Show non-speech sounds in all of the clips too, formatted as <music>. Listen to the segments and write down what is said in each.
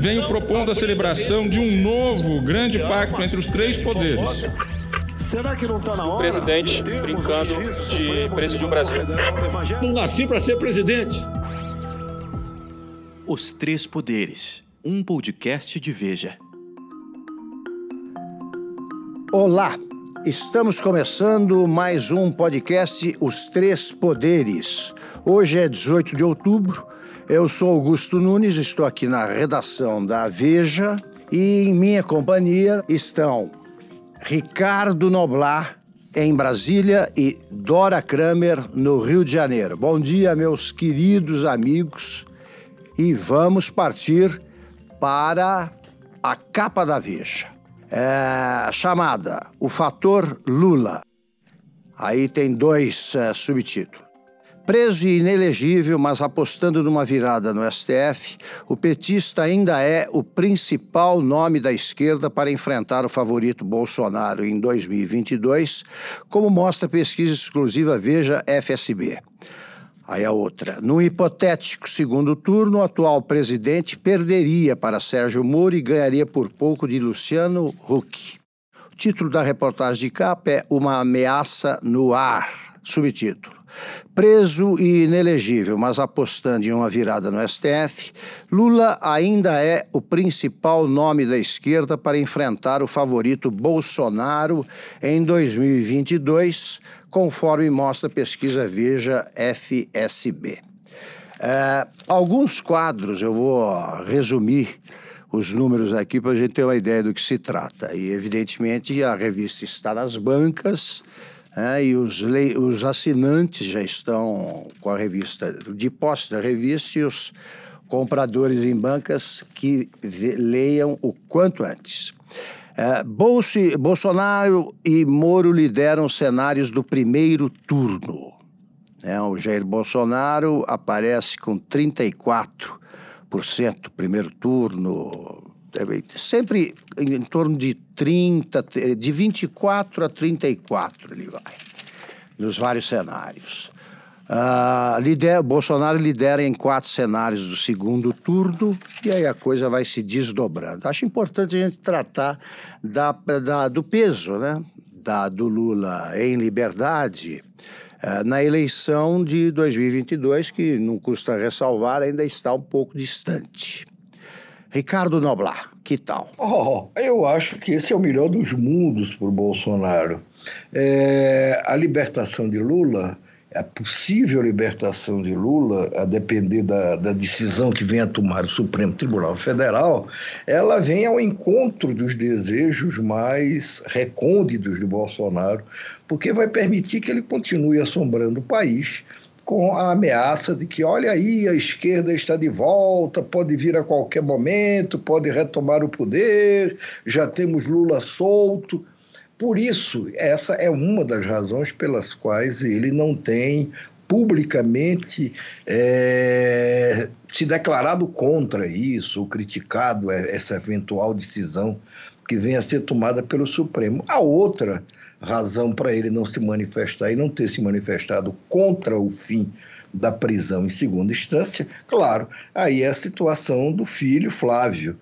venho propondo a celebração de um novo grande pacto entre os três poderes. Será que não está na hora? O presidente brincando de presidir o Brasil. Não nasci para ser presidente. Os Três Poderes, um podcast de Veja. Olá, estamos começando mais um podcast Os Três Poderes. Hoje é 18 de outubro. Eu sou Augusto Nunes, estou aqui na redação da Veja e em minha companhia estão Ricardo Noblar em Brasília e Dora Kramer no Rio de Janeiro. Bom dia, meus queridos amigos, e vamos partir para a capa da Veja. É, chamada O Fator Lula. Aí tem dois é, subtítulos. Preso e inelegível, mas apostando numa virada no STF, o petista ainda é o principal nome da esquerda para enfrentar o favorito Bolsonaro em 2022, como mostra a pesquisa exclusiva Veja FSB. Aí a outra. No hipotético segundo turno, o atual presidente perderia para Sérgio Moro e ganharia por pouco de Luciano Huck. O título da reportagem de capa é Uma Ameaça no Ar. Subtítulo. Preso e inelegível, mas apostando em uma virada no STF, Lula ainda é o principal nome da esquerda para enfrentar o favorito Bolsonaro em 2022, conforme mostra a pesquisa Veja FSB. É, alguns quadros eu vou resumir os números aqui para a gente ter uma ideia do que se trata. E, evidentemente, a revista está nas bancas é, e os, os assinantes já estão com a revista, de posse da revista, e os compradores em bancas que leiam o quanto antes. É, Bolso, Bolsonaro e Moro lideram cenários do primeiro turno. É, o Jair Bolsonaro aparece com 34% primeiro turno, sempre em torno de 30, de 24 a 34 ele vai, nos vários cenários. Uh, lidera, Bolsonaro lidera em quatro cenários do segundo turno e aí a coisa vai se desdobrando. Acho importante a gente tratar da, da do peso né? da, do Lula em liberdade uh, na eleição de 2022, que não custa ressalvar, ainda está um pouco distante. Ricardo Noblar, que tal? Oh, eu acho que esse é o melhor dos mundos para o Bolsonaro. É, a libertação de Lula, a possível libertação de Lula, a depender da, da decisão que venha a tomar o Supremo Tribunal Federal, ela vem ao encontro dos desejos mais recônditos de Bolsonaro, porque vai permitir que ele continue assombrando o país com a ameaça de que, olha aí, a esquerda está de volta, pode vir a qualquer momento, pode retomar o poder, já temos Lula solto. Por isso, essa é uma das razões pelas quais ele não tem publicamente é, se declarado contra isso, criticado essa eventual decisão que venha a ser tomada pelo Supremo. A outra razão para ele não se manifestar e não ter se manifestado contra o fim da prisão em segunda instância, claro, aí é a situação do filho Flávio,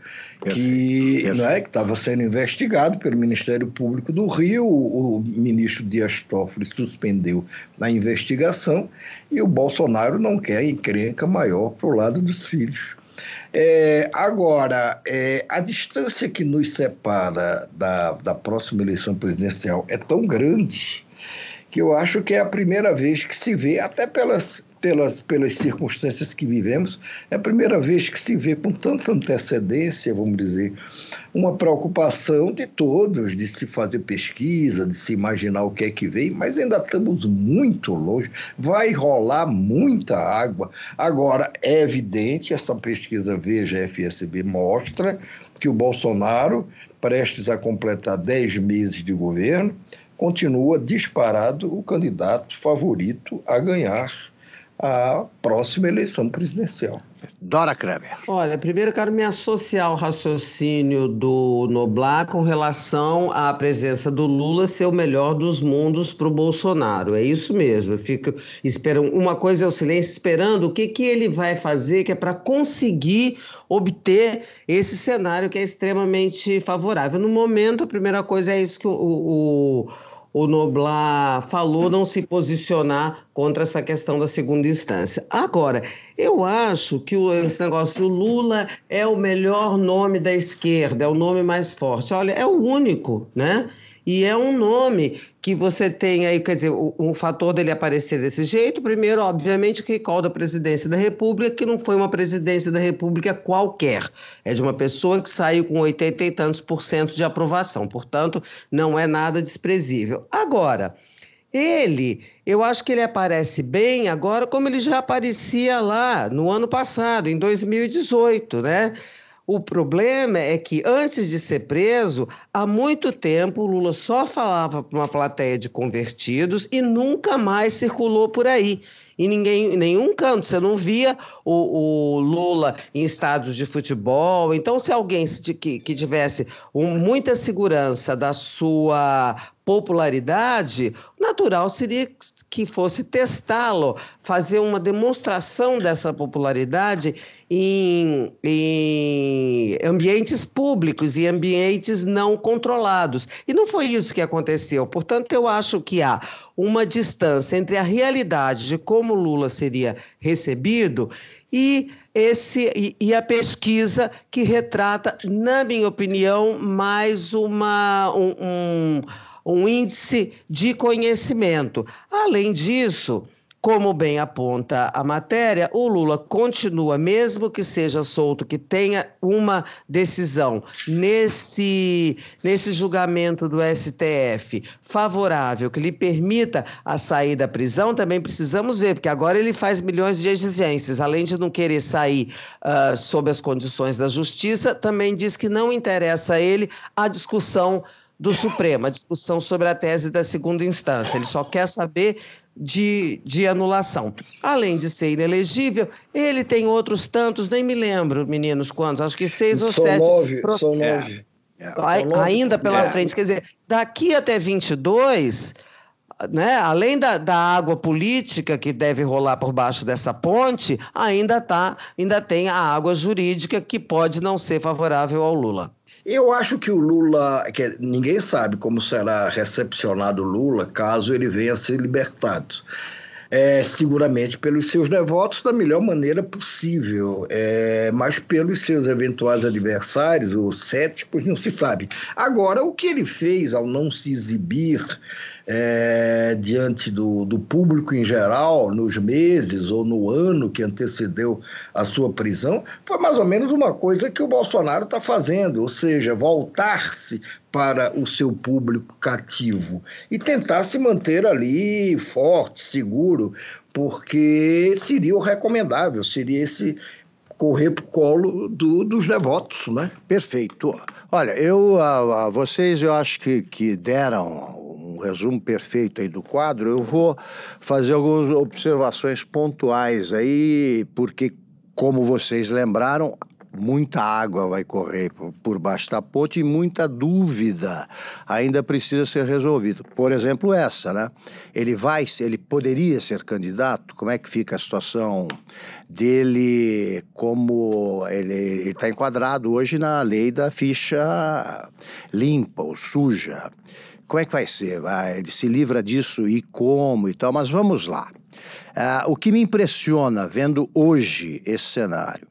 que é, estava sendo investigado pelo Ministério Público do Rio, o, o ministro Dias Toffoli suspendeu a investigação e o Bolsonaro não quer encrenca maior para o lado dos filhos. É, agora, é, a distância que nos separa da, da próxima eleição presidencial é tão grande que eu acho que é a primeira vez que se vê, até pelas pelas, pelas circunstâncias que vivemos, é a primeira vez que se vê com tanta antecedência, vamos dizer, uma preocupação de todos, de se fazer pesquisa, de se imaginar o que é que vem, mas ainda estamos muito longe, vai rolar muita água. Agora, é evidente, essa pesquisa Veja FSB mostra que o Bolsonaro, prestes a completar 10 meses de governo, continua disparado o candidato favorito a ganhar à próxima eleição presidencial. Dora Kramer. Olha, primeiro quero me associar ao raciocínio do Noblar com relação à presença do Lula ser o melhor dos mundos para o Bolsonaro. É isso mesmo. Eu fico esperando. Uma coisa é o silêncio, esperando o que, que ele vai fazer, que é para conseguir obter esse cenário que é extremamente favorável. No momento, a primeira coisa é isso que o, o o Noblar falou não se posicionar contra essa questão da segunda instância. Agora, eu acho que esse negócio do Lula é o melhor nome da esquerda, é o nome mais forte. Olha, é o único, né? E é um nome que você tem aí, quer dizer, o, o fator dele aparecer desse jeito, primeiro, obviamente, que recall da presidência da República, que não foi uma presidência da República qualquer. É de uma pessoa que saiu com 80 e tantos por cento de aprovação. Portanto, não é nada desprezível. Agora. Ele, eu acho que ele aparece bem agora, como ele já aparecia lá no ano passado, em 2018, né? O problema é que antes de ser preso, há muito tempo Lula só falava para uma plateia de convertidos e nunca mais circulou por aí em ninguém, em nenhum canto. Você não via o, o, Lula em estados de futebol. Então, se alguém que, que tivesse um, muita segurança da sua popularidade, natural seria que fosse testá-lo, fazer uma demonstração dessa popularidade em, em, ambientes públicos e ambientes não controlados. E não foi isso que aconteceu. Portanto, eu acho que há uma distância entre a realidade de como Lula seria recebido e esse e, e, a pesquisa que retrata, na minha opinião, mais uma um, um um índice de conhecimento. Além disso, como bem aponta a matéria, o Lula continua, mesmo que seja solto, que tenha uma decisão nesse, nesse julgamento do STF favorável, que lhe permita a sair da prisão, também precisamos ver, porque agora ele faz milhões de exigências. Além de não querer sair uh, sob as condições da justiça, também diz que não interessa a ele a discussão do Supremo, a discussão sobre a tese da segunda instância. Ele só quer saber de, de anulação. Além de ser inelegível, ele tem outros tantos, nem me lembro, meninos, quantos, acho que seis ou são sete. Nove, São nove. É, ainda pela é. frente. Quer dizer, daqui até 22, né, além da, da água política que deve rolar por baixo dessa ponte, ainda, tá, ainda tem a água jurídica que pode não ser favorável ao Lula. Eu acho que o Lula, que ninguém sabe como será recepcionado o Lula caso ele venha a ser libertado. É, seguramente pelos seus devotos da melhor maneira possível, é, mas pelos seus eventuais adversários ou céticos não se sabe. Agora, o que ele fez ao não se exibir é, diante do, do público em geral, nos meses ou no ano que antecedeu a sua prisão, foi mais ou menos uma coisa que o Bolsonaro está fazendo, ou seja, voltar-se para o seu público cativo e tentar se manter ali forte, seguro, porque seria o recomendável, seria esse correr para o colo do, dos devotos, né? Perfeito. Olha, eu a, a vocês eu acho que, que deram um resumo perfeito aí do quadro, eu vou fazer algumas observações pontuais aí, porque, como vocês lembraram, muita água vai correr por baixo da ponte e muita dúvida ainda precisa ser resolvida. Por exemplo, essa, né? Ele vai, ele poderia ser candidato? Como é que fica a situação dele como ele está enquadrado hoje na lei da ficha limpa ou suja? Como é que vai ser? Vai, ele se livra disso e como e tal, mas vamos lá. Ah, o que me impressiona vendo hoje esse cenário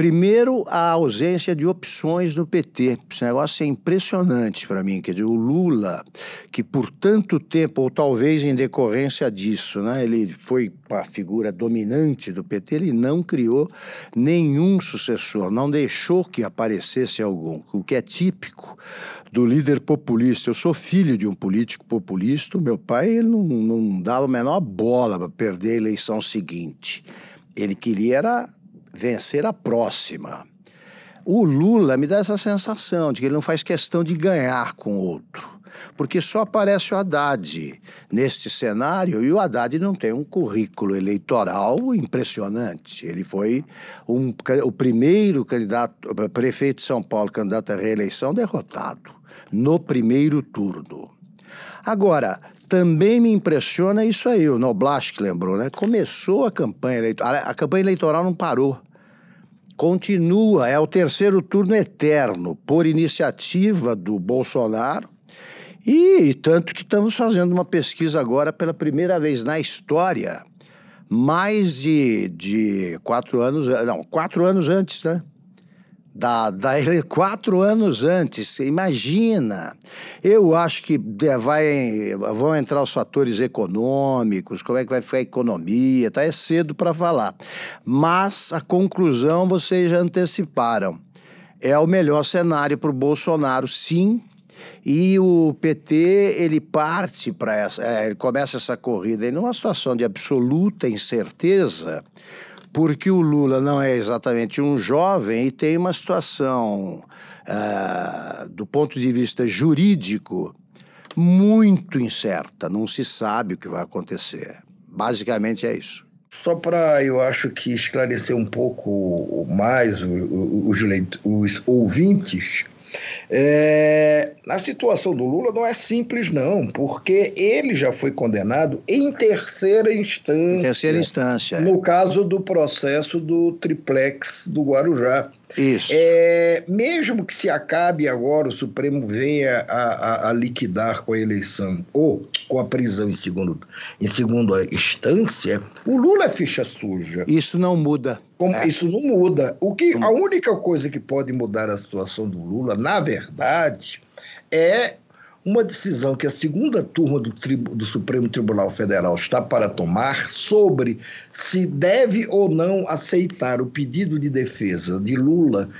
Primeiro, a ausência de opções no PT. Esse negócio é impressionante para mim. Quer dizer, o Lula, que por tanto tempo, ou talvez em decorrência disso, né, ele foi a figura dominante do PT, ele não criou nenhum sucessor, não deixou que aparecesse algum, o que é típico do líder populista. Eu sou filho de um político populista, meu pai ele não, não dava a menor bola para perder a eleição seguinte. Ele queria era vencer a próxima. O Lula me dá essa sensação de que ele não faz questão de ganhar com outro. porque só aparece o Haddad neste cenário e o Haddad não tem um currículo eleitoral impressionante. Ele foi um, o primeiro candidato, prefeito de São Paulo, candidato à reeleição, derrotado no primeiro turno. Agora, também me impressiona isso aí, o Noblash que lembrou, né? Começou a campanha eleitoral, a campanha eleitoral não parou. Continua, é o terceiro turno eterno, por iniciativa do Bolsonaro. E tanto que estamos fazendo uma pesquisa agora pela primeira vez na história, mais de, de quatro anos, não, quatro anos antes, né? Da, da quatro anos antes. Imagina. Eu acho que vai, vão entrar os fatores econômicos, como é que vai ficar a economia, tá? É cedo para falar. Mas a conclusão vocês já anteciparam. É o melhor cenário para o Bolsonaro, sim. E o PT ele parte para essa, é, ele começa essa corrida em numa situação de absoluta incerteza porque o Lula não é exatamente um jovem e tem uma situação, uh, do ponto de vista jurídico, muito incerta. Não se sabe o que vai acontecer. Basicamente é isso. Só para, eu acho que esclarecer um pouco mais os, os ouvintes, é, a situação do Lula não é simples, não, porque ele já foi condenado em terceira instância. Em terceira instância. No caso do processo do triplex do Guarujá. Isso. É, mesmo que se acabe agora, o Supremo venha a, a, a, liquidar com a eleição ou com a prisão em, segundo, em segunda instância, o Lula é ficha suja. Isso não muda. Como, é. Isso não muda. O que, a única coisa que pode mudar a situação do Lula, na verdade, é uma decisão que a segunda turma do, do, Supremo Tribunal Federal está para tomar sobre se deve ou não aceitar o pedido de defesa de Lula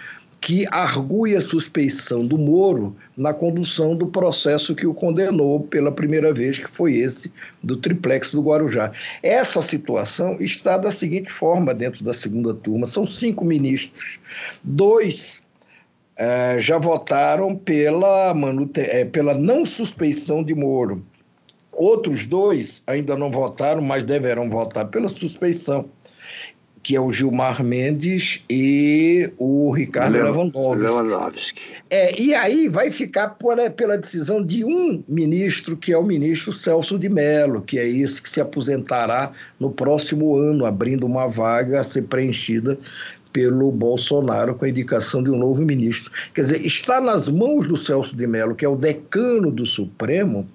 que argui a suspeição do Moro na condução do processo que o condenou pela primeira vez, que foi esse do triplex do Guarujá. Essa situação está da seguinte forma dentro da segunda turma: são cinco ministros, dois é, já votaram pela, manute... É, pela não suspeição de Moro. Outros dois ainda não votaram, mas deverão votar pela suspeição, que é o Gilmar Mendes e o Ricardo Lewandowski. Lewandowski. É, e aí vai ficar por, é, pela decisão de um ministro, que é o ministro Celso de Mello, que é esse que se aposentará no próximo ano, abrindo uma vaga a ser preenchida pelo Bolsonaro com a indicação de um novo ministro. Quer dizer, está nas mãos do Celso de Mello, que é o decano do Supremo,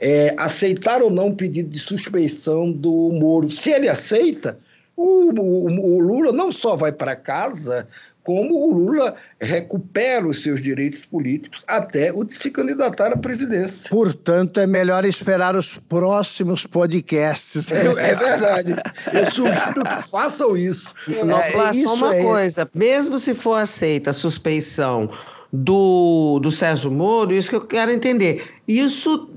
é, aceitar ou não o pedido de suspeição do Moro. Se ele aceita, o, o, o Lula não só vai para casa, como o Lula recupera os seus direitos políticos até o de se candidatar à presidência. Portanto, é melhor esperar os próximos podcasts. É, é verdade. Eu sugiro que façam isso. Não, é, só uma é... coisa: mesmo se for aceita a suspeição do, do Sérgio Moro, isso que eu quero entender. Isso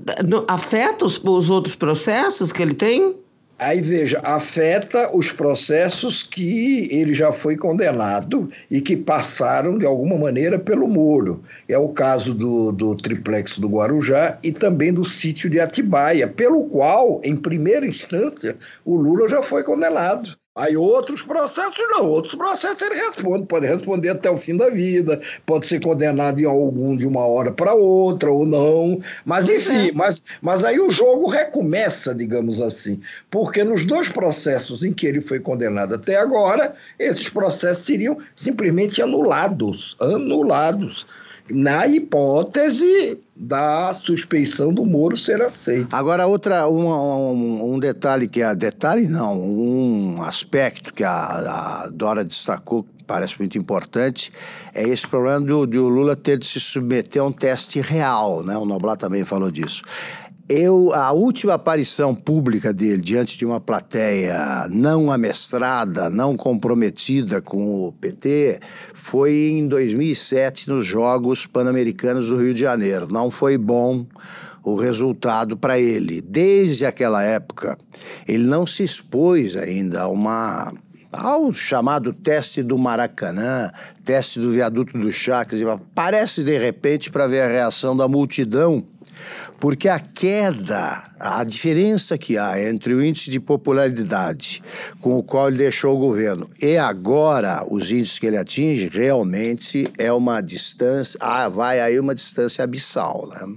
afeta os, os outros processos que ele tem? Aí veja, afeta os processos que ele já foi condenado e que passaram de alguma maneira pelo Moro. É o caso do, do triplex do Guarujá e também do sítio de Atibaia, pelo qual, em primeira instância, o Lula já foi condenado. Aí outros processos não, outros processos ele responde, pode responder até o fim da vida, pode ser condenado em algum de uma hora para outra ou não, mas enfim, é. mas, mas aí o jogo recomeça, digamos assim, porque nos dois processos em que ele foi condenado até agora, esses processos seriam simplesmente anulados, anulados na hipótese da suspeição do Moro ser aceito. Agora, outra, um, um, um, detalhe que a detalhe não, um aspecto que a, a Dora destacou que parece muito importante é esse problema do, do Lula ter de se submeter a um teste real, né? O Noblat também falou disso. Eu, a última aparição pública dele diante de uma plateia não amestrada, não comprometida com o PT, foi em 2007 nos Jogos Pan-Americanos do Rio de Janeiro. Não foi bom o resultado para ele. Desde aquela época, ele não se expôs ainda a uma ao chamado teste do Maracanã, teste do viaduto do Chá, parece de repente para ver a reação da multidão Porque a queda, a diferença que há entre o índice de popularidade com o qual ele deixou o governo e agora os índices que ele atinge, realmente é uma distância, ah, vai aí uma distância abissal. Né?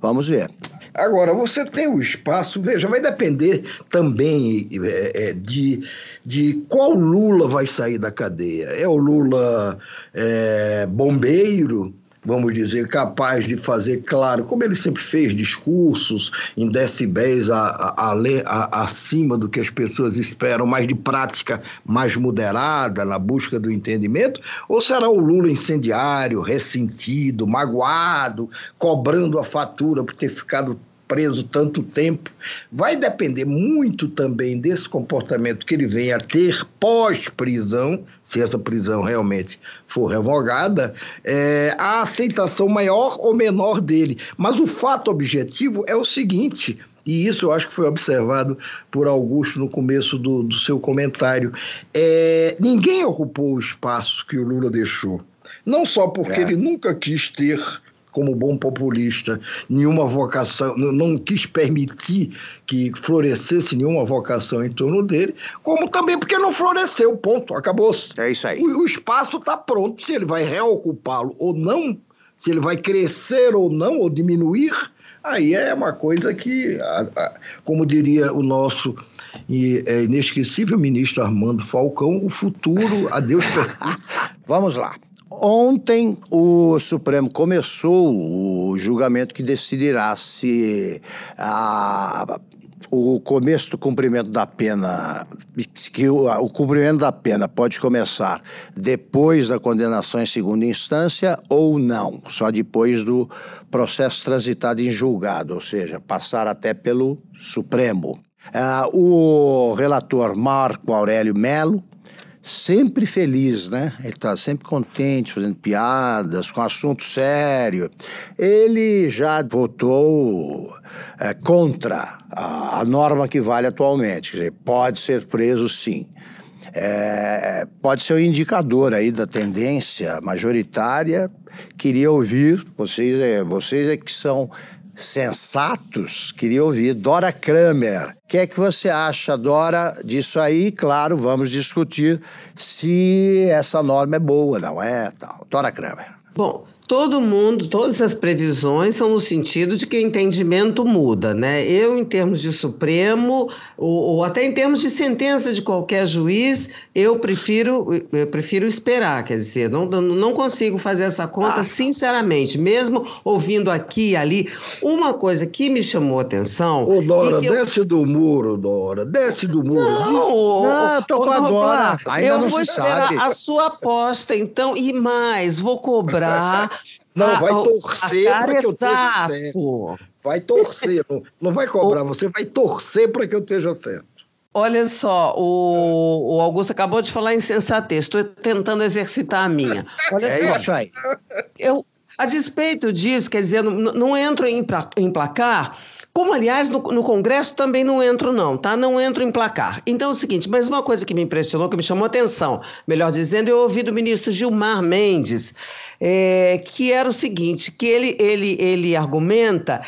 Vamos ver. Agora, você tem o espaço, veja, vai depender também é, é, de, de qual Lula vai sair da cadeia. É o Lula é, bombeiro, vamos dizer, capaz de fazer claro, como ele sempre fez, discursos em decibéis a, a, a, acima do que as pessoas esperam, mais de prática mais moderada na busca do entendimento? Ou será o Lula incendiário, ressentido, magoado, cobrando a fatura por ter ficado preso tanto tempo, vai depender muito também desse comportamento que ele venha a ter pós-prisão, se essa prisão realmente for revogada, é, a aceitação maior ou menor dele. Mas o fato objetivo é o seguinte: e isso eu acho que foi observado por Augusto no começo do, do seu comentário. É, ninguém ocupou o espaço que o Lula deixou. Não só porque é. ele nunca quis ter como bom populista, nenhuma vocação, não quis permitir que florescesse nenhuma vocação em torno dele, como também porque não floresceu, ponto, acabou-se. É isso aí. O, o espaço está pronto, se ele vai reocupá-lo ou não, se ele vai crescer ou não, ou diminuir, aí é uma coisa que, como diria o nosso é, inesquecível ministro Armando Falcão, o futuro a Deus pertence. <laughs> Vamos lá. Ontem o Supremo começou o julgamento que decidirá se a, o começo do cumprimento da pena, que o, o, cumprimento da pena pode começar depois da condenação em segunda instância ou não, só depois do processo transitado em julgado, ou seja, passar até pelo Supremo. Uh, o relator Marco Aurélio Melo sempre feliz, né? Ele está sempre contente, fazendo piadas, com assunto sério. Ele já votou é, contra a, a, norma que vale atualmente, quer dizer, pode ser preso sim. É, pode ser um indicador aí da tendência majoritária. Queria ouvir, vocês, é, vocês é que são sensatos, queria ouvir. Dora Kramer, o que é que você acha, Dora, disso aí? Claro, vamos discutir se essa norma é boa, não é? Dora Kramer. Bom, todo mundo, todas as previsões são no sentido de que o entendimento muda, né? Eu, em termos de Supremo, ou, ou, até em termos de sentença de qualquer juiz, eu prefiro, eu prefiro esperar, quer dizer, não, não consigo fazer essa conta, ah. sinceramente, mesmo ouvindo aqui e ali. Uma coisa que me chamou a atenção. Ô, Dora, desce eu... do muro, Dora, desce do muro. Não, não tô com a Dora, ainda eu não vou se sabe. a sua aposta, então, e mais, vou cobrar. <laughs> Não, ah, vai torcer para que eu esteja certo. Vai torcer, não, não vai cobrar, você vai torcer para que eu esteja certo. Olha só, o, o, Augusto acabou de falar em sensatez, estou tentando exercitar a minha. Olha é só, isso aí. Eu, a despeito disso, quer dizer, não, não entro em, em placar como, aliás, no, no, Congresso também não entro, não, tá? Não entro em placar. Então é o seguinte, mas uma coisa que me impressionou, que me chamou a atenção, melhor dizendo, eu ouvi do ministro Gilmar Mendes, é, que era o seguinte, que ele, ele, ele argumenta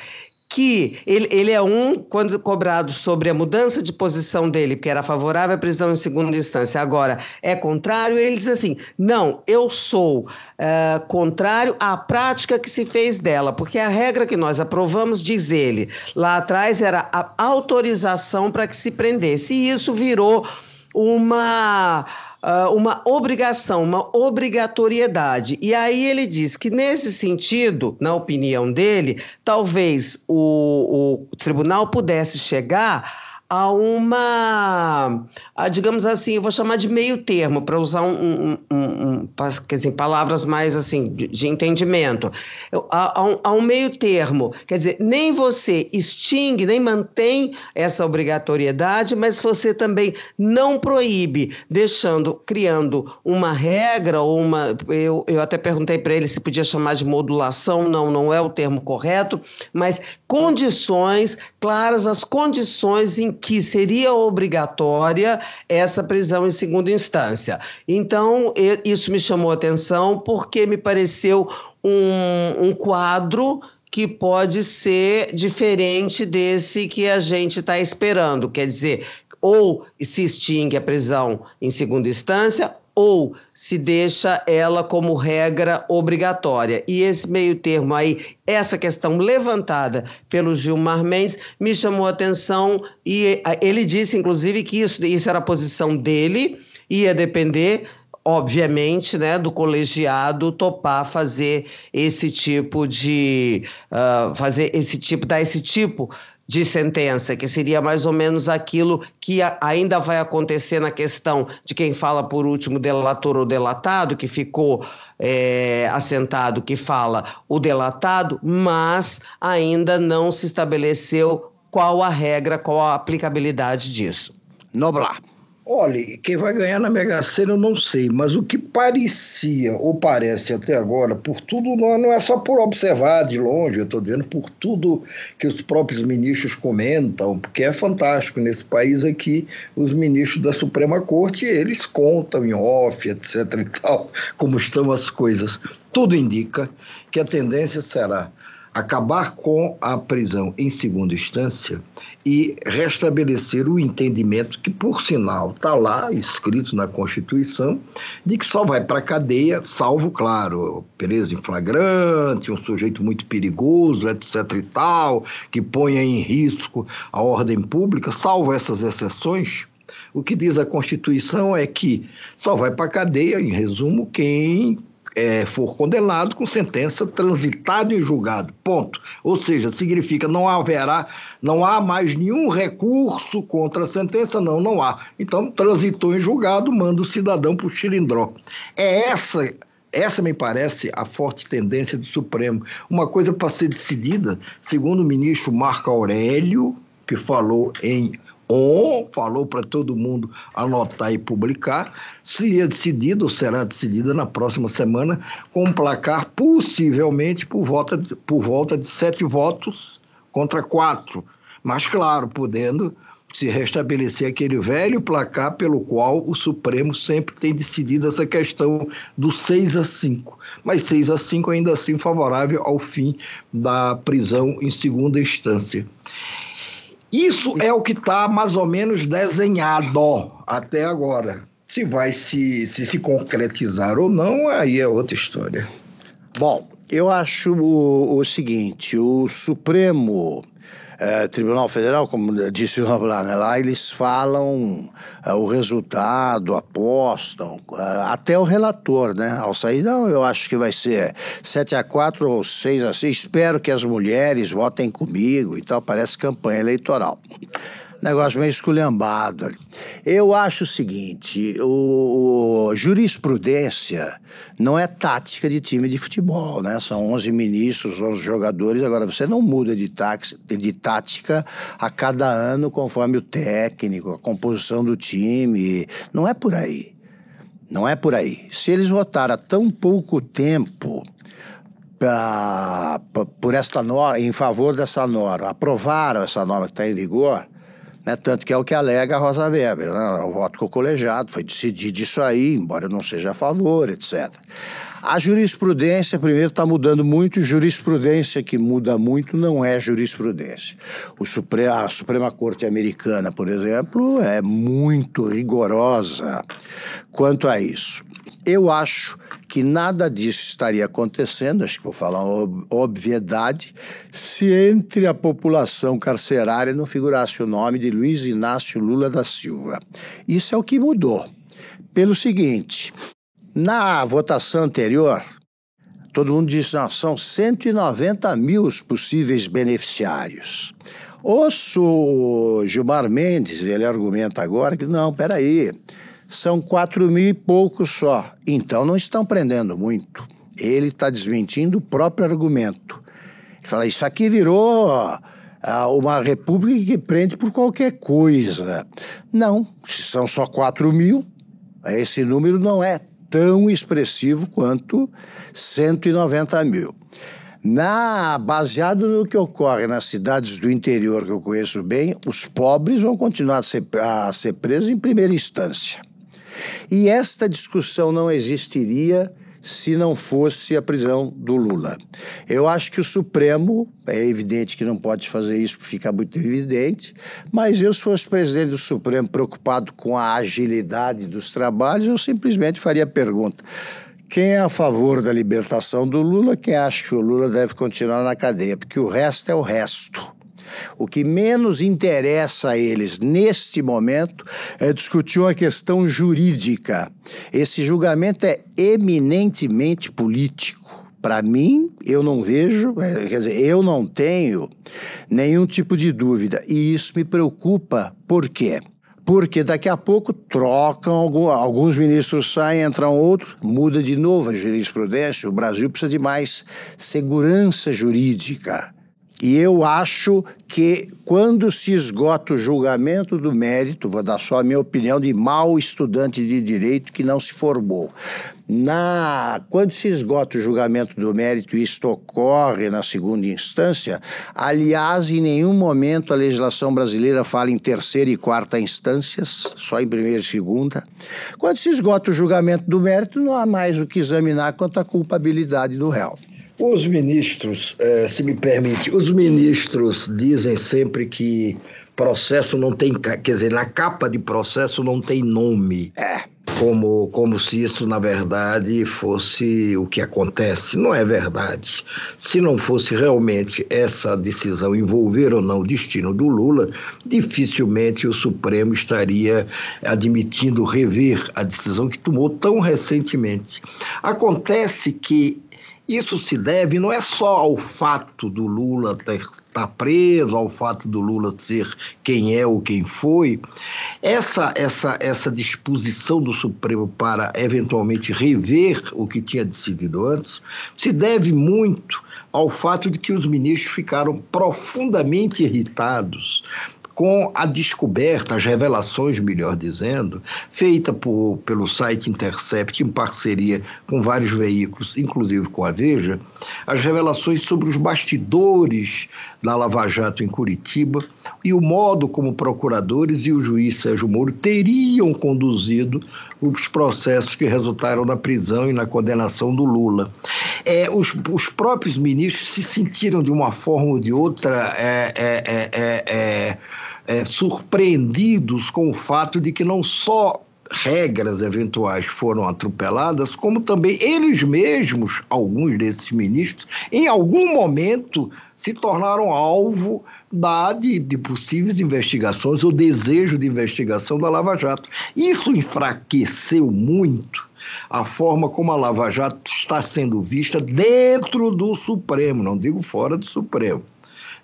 que ele, ele é um, quando cobrado sobre a mudança de posição dele, que era favorável à prisão em segunda instância, agora é contrário, ele diz assim: não, eu sou uh, contrário à prática que se fez dela, porque a regra que nós aprovamos, diz ele, lá atrás era a autorização para que se prendesse, e isso virou uma uh, uma obrigação, uma obrigatoriedade. E aí ele diz que, nesse sentido, na opinião dele, talvez o, o tribunal pudesse chegar a uma, a, digamos assim, eu vou chamar de meio termo, para usar um, um, um, quer dizer, palavras mais assim, de, de entendimento. Há, um, um, meio termo, quer dizer, nem você extingue, nem mantém essa obrigatoriedade, mas você também não proíbe, deixando, criando uma regra ou uma. Eu, eu até perguntei para ele se podia chamar de modulação, não, não é o termo correto, mas condições claras, as condições em que seria obrigatória essa prisão em segunda instância. Então, isso me chamou a atenção porque me pareceu um, um quadro que pode ser diferente desse que a gente está esperando. Quer dizer, ou se extingue a prisão em segunda instância, ou se deixa ela como regra obrigatória. E esse meio termo aí, essa questão levantada pelo Gilmar Mendes, me chamou a atenção e ele disse, inclusive, que isso, isso era a posição dele, ia depender obviamente, né, do colegiado topar fazer esse tipo de uh, fazer esse tipo dar esse tipo de sentença, que seria mais ou menos aquilo que ainda vai acontecer na questão de quem fala por último delator ou delatado, que ficou é, assentado que fala o delatado, mas ainda não se estabeleceu qual a regra, qual a aplicabilidade disso. Noblar. Olha, quem vai ganhar na Mega Sena eu não sei, mas o que parecia ou parece até agora, por tudo, não é só por observar de longe, eu estou dizendo por tudo que os próprios ministros comentam, porque é fantástico nesse país aqui, os ministros da Suprema Corte, eles contam em off, etc e tal, como estão as coisas. Tudo indica que a tendência será acabar com a prisão em segunda instância e restabelecer o entendimento que, por sinal, está lá escrito na Constituição, de que só vai para a cadeia, salvo, claro, preso em flagrante, um sujeito muito perigoso, etc. e tal, que ponha em risco a ordem pública, salvo essas exceções. O que diz a Constituição é que só vai para a cadeia, em resumo, quem é, for condenado com sentença transitada em julgado. Ponto. Ou seja, significa não haverá, não há mais nenhum recurso contra a sentença, não, não há. Então, transitou em julgado, manda o cidadão para o xilindró. É essa essa me parece a forte tendência do Supremo. Uma coisa para ser decidida, segundo o ministro Marco Aurélio, que falou em ou falou para todo mundo anotar e publicar, seria decidido ou será decidida na próxima semana com um placar possivelmente por volta de, por volta de sete votos contra quatro, mas claro, podendo se restabelecer aquele velho placar pelo qual o Supremo sempre tem decidido essa questão do 6 a 5. Mas 6 a 5 ainda assim favorável ao fim da prisão em segunda instância. Isso é o que está mais ou menos desenhado até agora. Se vai se, se, se concretizar ou não, aí é outra história. Bom, eu acho o, o seguinte: o Supremo é, Tribunal Federal, como disse o lá, né, lá eles falam é, o resultado, apostam, é, até o relator, né? Ao sair, não, eu acho que vai ser 7 a 4 ou 6 a 6. Espero que as mulheres votem comigo e tal, parece campanha eleitoral negócio meio esculhambado. Eu acho o seguinte: o, o, jurisprudência não é tática de time de futebol, né? São 11 ministros, 11 jogadores. Agora, você não muda de, táxi, de tática a cada ano conforme o técnico, a composição do time. Não é por aí. Não é por aí. Se eles votaram há tão pouco tempo por esta norma, em favor dessa norma, aprovaram essa norma que está em vigor, né? Tanto que é o que alega a Rosa Weber, né? o voto com o colegiado, foi decidido isso aí, embora eu não seja a favor, etc. A jurisprudência, primeiro, está mudando muito, jurisprudência que muda muito não é jurisprudência. O Supre a Suprema Corte Americana, por exemplo, é muito rigorosa quanto a isso. Eu acho que nada disso estaria acontecendo, acho que vou falar uma obviedade, se entre a população carcerária não figurasse o nome de Luiz Inácio Lula da Silva. Isso é o que mudou. Pelo seguinte, na votação anterior, todo mundo disse, não, são 190 mil os possíveis beneficiários. Ouço Gilmar Mendes, ele argumenta agora que não, peraí, são quatro mil e poucos só. Então não estão prendendo muito. Ele está desmentindo o próprio argumento. Ele fala: isso aqui virou ah, uma república que prende por qualquer coisa. Não, se são só quatro mil, esse número não é tão expressivo quanto 190 mil. Na, baseado no que ocorre nas cidades do interior que eu conheço bem, os pobres vão continuar a ser, a ser presos em primeira instância. E esta discussão não existiria se não fosse a prisão do Lula. Eu acho que o Supremo, é evidente que não pode fazer isso, fica muito evidente, mas eu, se fosse presidente do Supremo preocupado com a agilidade dos trabalhos, eu simplesmente faria a pergunta. Quem é a favor da libertação do Lula, quem acha que o Lula deve continuar na cadeia, porque o resto é o resto. O que menos interessa a eles neste momento é discutir uma questão jurídica. Esse julgamento é eminentemente político. Para mim, eu não vejo, é, quer dizer, eu não tenho nenhum tipo de dúvida. E isso me preocupa. Por quê? Porque daqui a pouco trocam, alguns ministros saem, entram outros, muda de novo a jurisprudência. O Brasil precisa de mais segurança jurídica. E eu acho que quando se esgota o julgamento do mérito, vou dar só a minha opinião de mau estudante de direito que não se formou. Na, quando se esgota o julgamento do mérito, isto ocorre na segunda instância, aliás, em nenhum momento a legislação brasileira fala em terceira e quarta instâncias, só em primeira e segunda. Quando se esgota o julgamento do mérito, não há mais o que examinar quanto à culpabilidade do réu. Os ministros, eh, se me permite, os ministros dizem sempre que processo não tem, quer dizer, na capa de processo não tem nome. É. Como, como se isso, na verdade, fosse o que acontece. Não é verdade. Se não fosse realmente essa decisão envolver ou não o destino do Lula, dificilmente o Supremo estaria admitindo rever a decisão que tomou tão recentemente. Acontece que isso se deve não é só ao fato do Lula estar tá preso, ao fato do Lula ser quem é ou quem foi. Essa, essa, essa disposição do Supremo para eventualmente rever o que tinha decidido antes se deve muito ao fato de que os ministros ficaram profundamente irritados com a descoberta, as revelações, melhor dizendo, feita por, pelo site Intercept em parceria com vários veículos, inclusive com a Veja, as revelações sobre os bastidores da Lava Jato em Curitiba e o modo como procuradores e o juiz Sérgio Moro teriam conduzido os processos que resultaram na prisão e na condenação do Lula. É, os, os próprios ministros se sentiram de uma forma ou de outra é, é, é, é, surpreendidos com o fato de que não só regras eventuais foram atropeladas, como também eles mesmos, alguns desses ministros, em algum momento se tornaram alvo da, de, de possíveis investigações ou desejo de investigação da Lava Jato. Isso enfraqueceu muito a forma como a Lava Jato está sendo vista dentro do Supremo, não digo fora do Supremo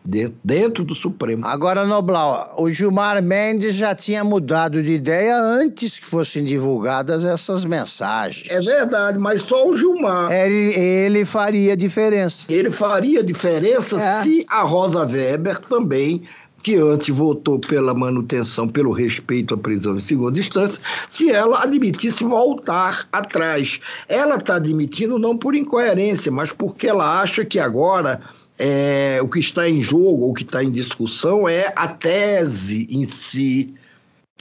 dentro do Supremo. Agora, Noblau, o Gilmar Mendes já tinha mudado de ideia antes que fossem divulgadas essas mensagens. É verdade, mas só o Gilmar. Ele, ele faria diferença. Ele faria diferença é. se a Rosa Weber também que antes votou pela manutenção, pelo respeito à prisão em segunda instância, se ela admitisse voltar atrás. Ela está admitindo não por incoerência, mas porque ela acha que agora é, o que está em jogo, o que está em discussão é a tese em si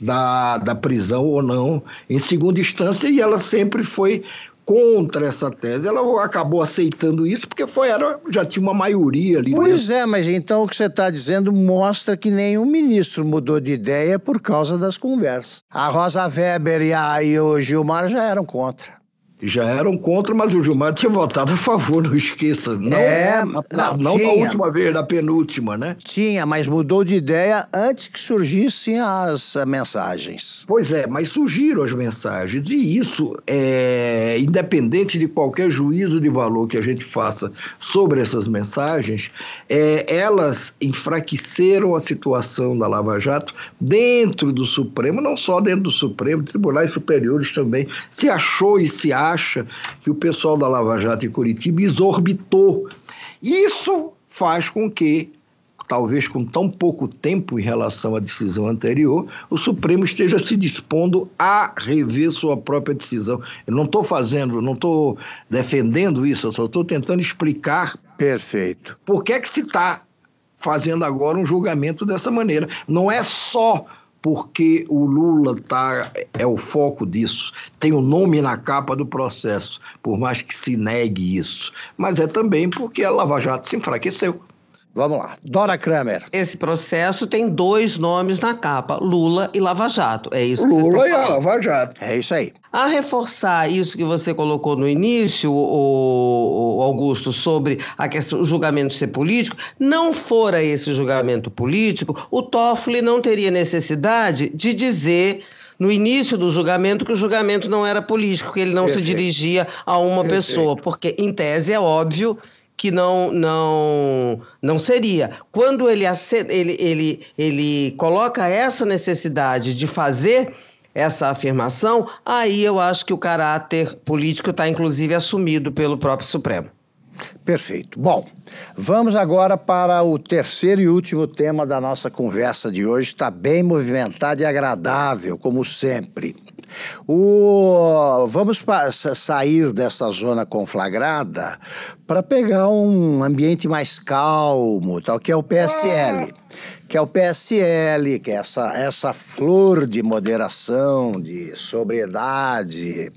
da, da prisão ou não em segunda instância e ela sempre foi contra essa tese. Ela acabou aceitando isso porque foi, era, já tinha uma maioria ali. Pois dentro. é, mas então o que você está dizendo mostra que nenhum ministro mudou de ideia por causa das conversas. A Rosa Weber e, a, e o Gilmar já eram contra já eram contra, mas o Gilmar tinha votado a favor, não esqueça. Não, é, não, não na última vez, na penúltima, né? Tinha, mas mudou de ideia antes que surgissem as mensagens. Pois é, mas surgiram as mensagens. E isso, é, independente de qualquer juízo de valor que a gente faça sobre essas mensagens, é, elas enfraqueceram a situação da Lava Jato dentro do Supremo, não só dentro do Supremo, tribunais superiores também. Se achou e se acha acha que o pessoal da Lava Jato em Curitiba exorbitou. Isso faz com que, talvez com tão pouco tempo em relação à decisão anterior, o Supremo esteja se dispondo a rever sua própria decisão. Eu não estou fazendo, não estou defendendo isso, eu só estou tentando explicar. Perfeito. Por que, é que se está fazendo agora um julgamento dessa maneira? Não é só porque o Lula tá, é o foco disso, tem o nome na capa do processo, por mais que se negue isso. Mas é também porque a Lava Jato se enfraqueceu. Vamos lá. Dora Kramer. Esse processo tem dois nomes na capa: Lula e Lava Jato. É isso que Lula e a Lava Jato. É isso aí. A reforçar isso que você colocou no início, o, Augusto, sobre a questão do julgamento ser político, não fora esse julgamento político, o Toffoli não teria necessidade de dizer no início do julgamento que o julgamento não era político, que ele não Perfeito. se dirigia a uma Perfeito. pessoa, porque em tese é óbvio que não não não seria. Quando ele, ele, ele, ele coloca essa necessidade de fazer essa afirmação, aí eu acho que o caráter político está inclusive assumido pelo próprio Supremo. Perfeito. Bom, vamos agora para o terceiro e último tema da nossa conversa de hoje. Está bem movimentado e agradável, como sempre. O, vamos sair dessa zona conflagrada para pegar um ambiente mais calmo, tal, que é o PSL. Que é o PSL, que é essa, essa flor de moderação, de sobriedade.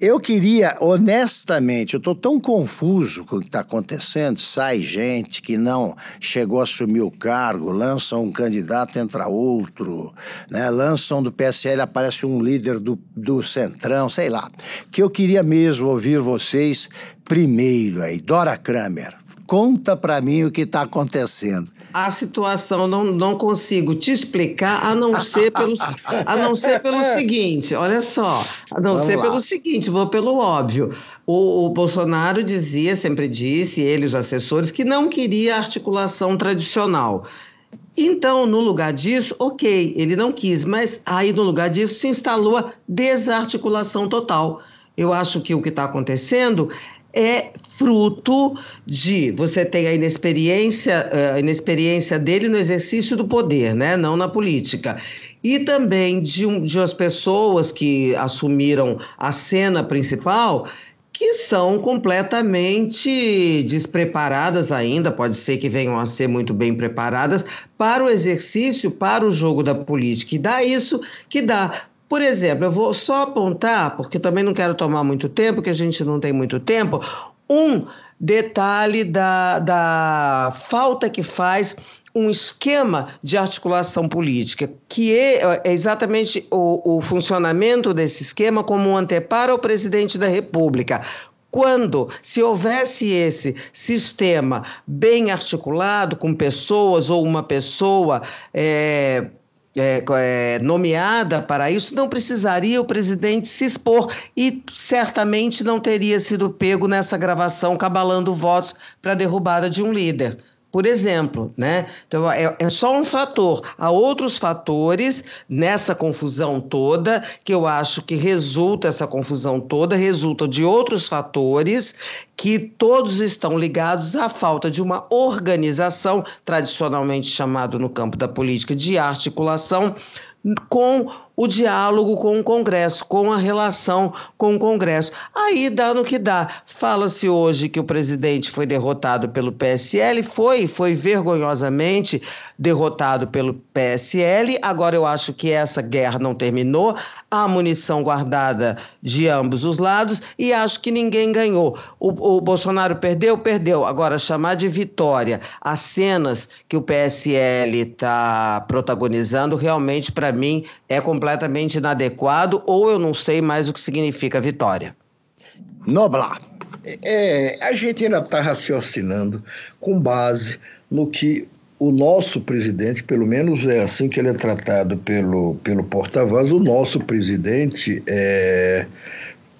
Eu queria, honestamente, eu estou tão confuso com o que está acontecendo. Sai gente que não chegou a assumir o cargo, lançam um candidato, entra outro, né? lançam do PSL, aparece um líder do, do Centrão, sei lá. Que eu queria mesmo ouvir vocês primeiro aí. Dora Kramer, conta para mim o que está acontecendo a situação não, não consigo te explicar a não ser pelo, a não ser pelo <laughs> seguinte, olha só, a não Vamos ser lá. pelo seguinte, vou pelo óbvio. O, o, Bolsonaro dizia, sempre disse, ele os assessores, que não queria articulação tradicional. Então, no lugar disso, ok, ele não quis, mas aí no lugar disso se instalou a desarticulação total. Eu acho que o que está acontecendo é fruto de você tem a inexperiência, eh, a inexperiência dele no exercício do poder, né? não na política. E também de, um, de umas pessoas que assumiram a cena principal que são completamente despreparadas ainda, pode ser que venham a ser muito bem preparadas para o exercício, para o jogo da política. E dá isso que dá por exemplo, eu vou só apontar, porque também não quero tomar muito tempo, que a gente não tem muito tempo, um detalhe da, da falta que faz um esquema de articulação política, que é, é exatamente o, o, funcionamento desse esquema como um anteparo ao presidente da República. Quando, se houvesse esse sistema bem articulado, com pessoas ou uma pessoa é, é, é, nomeada para isso, não precisaria o presidente se expor e certamente não teria sido pego nessa gravação cabalando votos para a derrubada de um líder por exemplo, né? Então é, é, só um fator. Há outros fatores nessa confusão toda que eu acho que resulta essa confusão toda resulta de outros fatores que todos estão ligados à falta de uma organização tradicionalmente chamado no campo da política de articulação com o diálogo com o Congresso, com a relação com o Congresso. Aí dá no que dá. Fala-se hoje que o presidente foi derrotado pelo PSL, foi, foi vergonhosamente derrotado pelo PSL. Agora eu acho que essa guerra não terminou, há munição guardada de ambos os lados e acho que ninguém ganhou. O, o Bolsonaro perdeu, perdeu. Agora chamar de vitória as cenas que o PSL está protagonizando realmente para mim é completamente inadequado ou eu não sei mais o que significa vitória. Noblar. É, a gente ainda está raciocinando com base no que o nosso presidente, pelo menos é assim que ele é tratado pelo, pelo porta-voz, o nosso presidente é,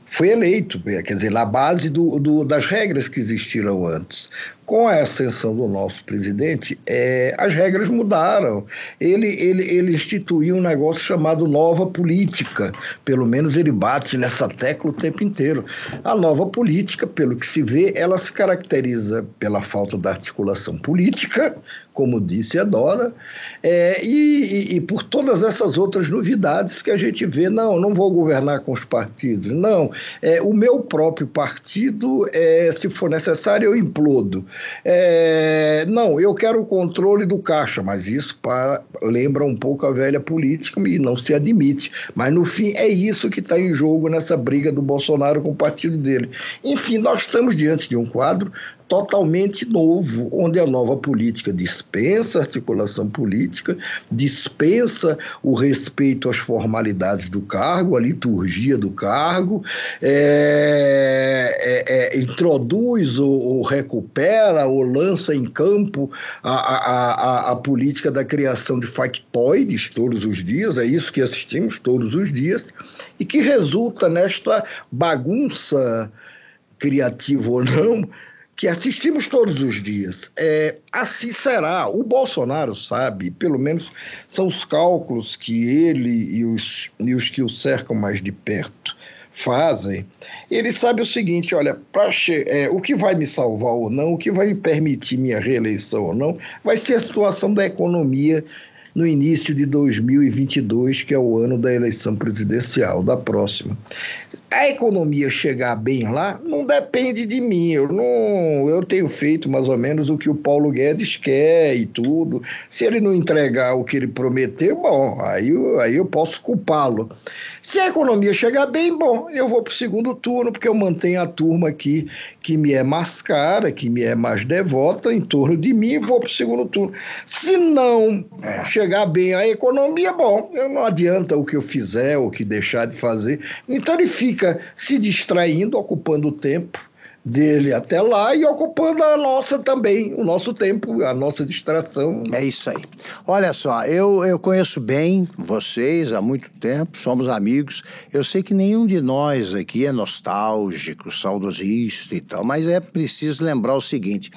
foi eleito, quer dizer, na base do, do, das regras que existiram antes. Com a ascensão do nosso presidente, é, as regras mudaram. Ele, ele, ele instituiu um negócio chamado nova política. Pelo menos ele bate nessa tecla o tempo inteiro. A nova política, pelo que se vê, ela se caracteriza pela falta da articulação política como disse a Dora, é, e, e, e, por todas essas outras novidades que a gente vê. Não, não vou governar com os partidos. Não, é, o meu próprio partido, é, se for necessário, eu implodo. É, não, eu quero o controle do caixa, mas isso para, lembra um pouco a velha política e não se admite. Mas, no fim, é isso que está em jogo nessa briga do Bolsonaro com o partido dele. Enfim, nós estamos diante de um quadro totalmente novo, onde a nova política dispensa a articulação política, dispensa o respeito às formalidades do cargo, a liturgia do cargo, é, é, é, introduz ou, ou, recupera ou lança em campo a, a, a, a política da criação de factoides todos os dias, é isso que assistimos todos os dias, e que resulta nesta bagunça criativa ou não, que assistimos todos os dias. É, assim será. O Bolsonaro sabe, pelo menos são os cálculos que ele e os, e os que o cercam mais de perto fazem. Ele sabe o seguinte: olha, é, o que vai me salvar ou não, o que vai me permitir minha reeleição ou não, vai ser a situação da economia no início de 2022, que é o ano da eleição presidencial, da próxima. A economia chegar bem lá não depende de mim. Eu, não, eu tenho feito mais ou menos o que o Paulo Guedes quer e tudo. Se ele não entregar o que ele prometeu, bom, aí, aí eu posso culpá-lo. Se a economia chegar bem, bom, eu vou para o segundo turno, porque eu mantenho a turma aqui que me é mais cara, que me é mais devota em torno de mim, e vou para o segundo turno. Se não é. chegar bem a economia, bom, eu não adianta o que eu fizer o que deixar de fazer. Então ele fica se distraindo, ocupando o tempo dele até lá e ocupando a nossa também, o nosso tempo, a nossa distração. É isso aí. Olha só, eu, eu conheço bem vocês há muito tempo, somos amigos. Eu sei que nenhum de nós aqui é nostálgico, saudosista e tal, mas é preciso lembrar o seguinte: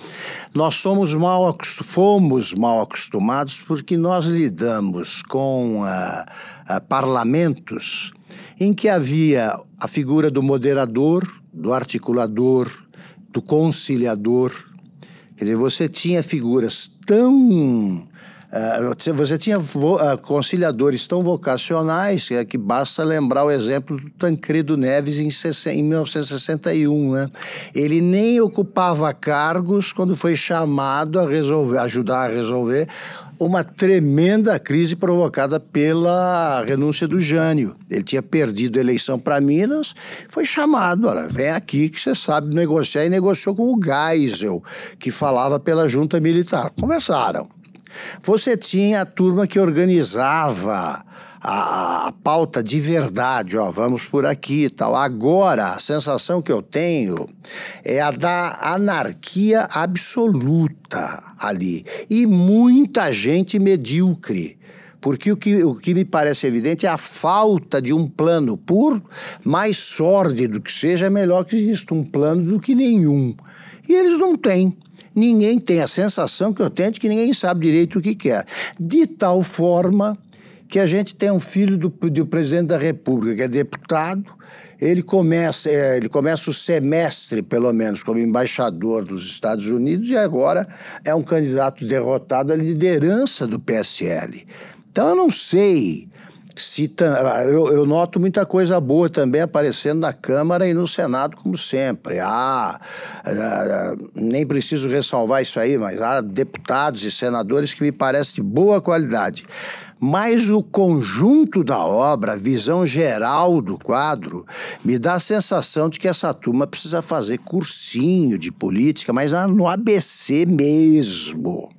nós somos mal fomos mal acostumados porque nós lidamos com uh, uh, parlamentos em que havia a figura do moderador, do articulador, do conciliador. Quer dizer, você tinha figuras tão. Uh, você tinha uh, conciliadores tão vocacionais que, que basta lembrar o exemplo do Tancredo Neves em, em 1961. Né? Ele nem ocupava cargos quando foi chamado a resolver, ajudar a resolver uma tremenda crise provocada pela renúncia do Jânio. Ele tinha perdido a eleição para Minas, foi chamado, olha, vem aqui que você sabe negociar, e negociou com o Geisel, que falava pela junta militar. Conversaram. Você tinha a turma que organizava a, a, pauta de verdade, ó, vamos por aqui e tal. Agora, a sensação que eu tenho é a da anarquia absoluta ali. E muita gente medíocre. Porque o que, o que me parece evidente é a falta de um plano, por mais sórdido que seja, é melhor que exista um plano do que nenhum. E eles não têm ninguém tem a sensação que eu tenho de que ninguém sabe direito o que quer. De tal forma que a gente tem um filho do, do presidente da República, que é deputado, ele começa, é, ele começa o semestre, pelo menos, como embaixador dos Estados Unidos e agora é um candidato derrotado à liderança do PSL. Então eu não sei se eu, eu, noto muita coisa boa também aparecendo na Câmara e no Senado, como sempre. Ah, ah, nem preciso ressalvar isso aí, mas há deputados e senadores que me parecem de boa qualidade mas o conjunto da obra, a visão geral do quadro, me dá a sensação de que essa turma precisa fazer cursinho de política, mas no ABC mesmo.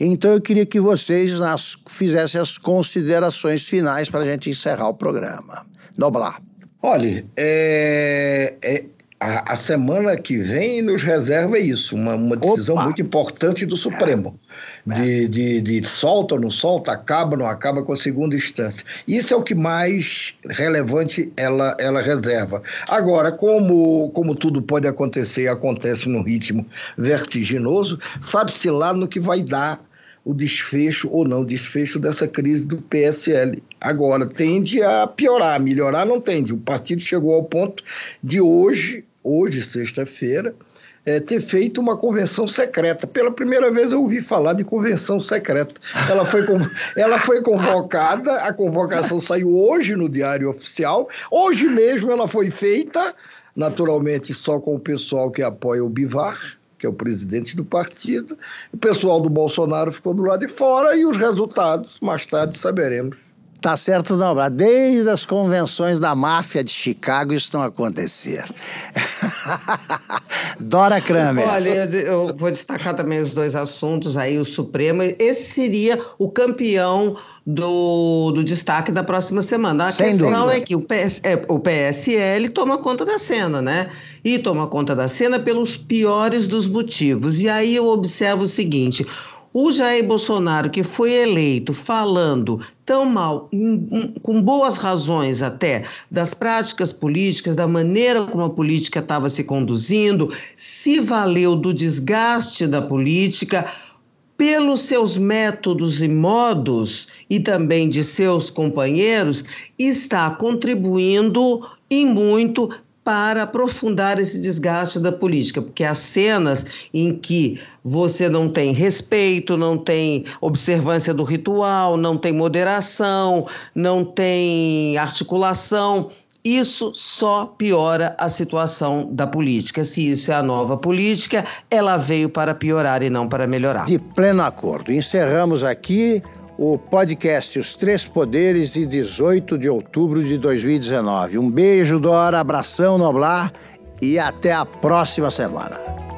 Então eu queria que vocês nas, fizessem as considerações finais para a gente encerrar o programa. Noblar. Olha, é, é, a, a, semana que vem nos reserva isso, uma, uma decisão Opa. muito importante do Supremo. É. De, de, de solta ou não solta, acaba ou não acaba com a segunda instância. Isso é o que mais relevante ela, ela reserva. Agora, como, como tudo pode acontecer e acontece num ritmo vertiginoso, sabe-se lá no que vai dar o desfecho ou não desfecho dessa crise do PSL. Agora, tende a piorar, melhorar não tende. O partido chegou ao ponto de hoje hoje, sexta-feira, é, ter feito uma convenção secreta. Pela primeira vez eu ouvi falar de convenção secreta. Ela foi, <laughs> ela foi convocada, a convocação saiu hoje no Diário Oficial, hoje mesmo ela foi feita, naturalmente só com o pessoal que apoia o Bivar, que é o presidente do partido. O pessoal do Bolsonaro ficou do lado de fora e os resultados mais tarde saberemos. Tá certo, não. Desde as convenções da máfia de Chicago isso não acontecia. <laughs> Dora Kramer. Olha, eu vou destacar também os dois assuntos aí, o Supremo. Esse seria o campeão do, do destaque da próxima semana. A Sem questão dúvida. é que o, PS, é, o PSL toma conta da cena, né? E toma conta da cena pelos piores dos motivos. E aí eu observo o seguinte. O Jair Bolsonaro, que foi eleito falando tão mal, com boas razões até, das práticas políticas, da maneira como a política estava se conduzindo, se valeu do desgaste da política, pelos seus métodos e modos e também de seus companheiros, está contribuindo em muito para aprofundar esse desgaste da política, porque as cenas em que você não tem respeito, não tem observância do ritual, não tem moderação, não tem articulação, isso só piora a situação da política. Se isso é a nova política, ela veio para piorar e não para melhorar. De pleno acordo. Encerramos aqui o podcast Os Três Poderes de 18 de outubro de 2019. Um beijo, Dora, abração, Noblar e até a próxima semana.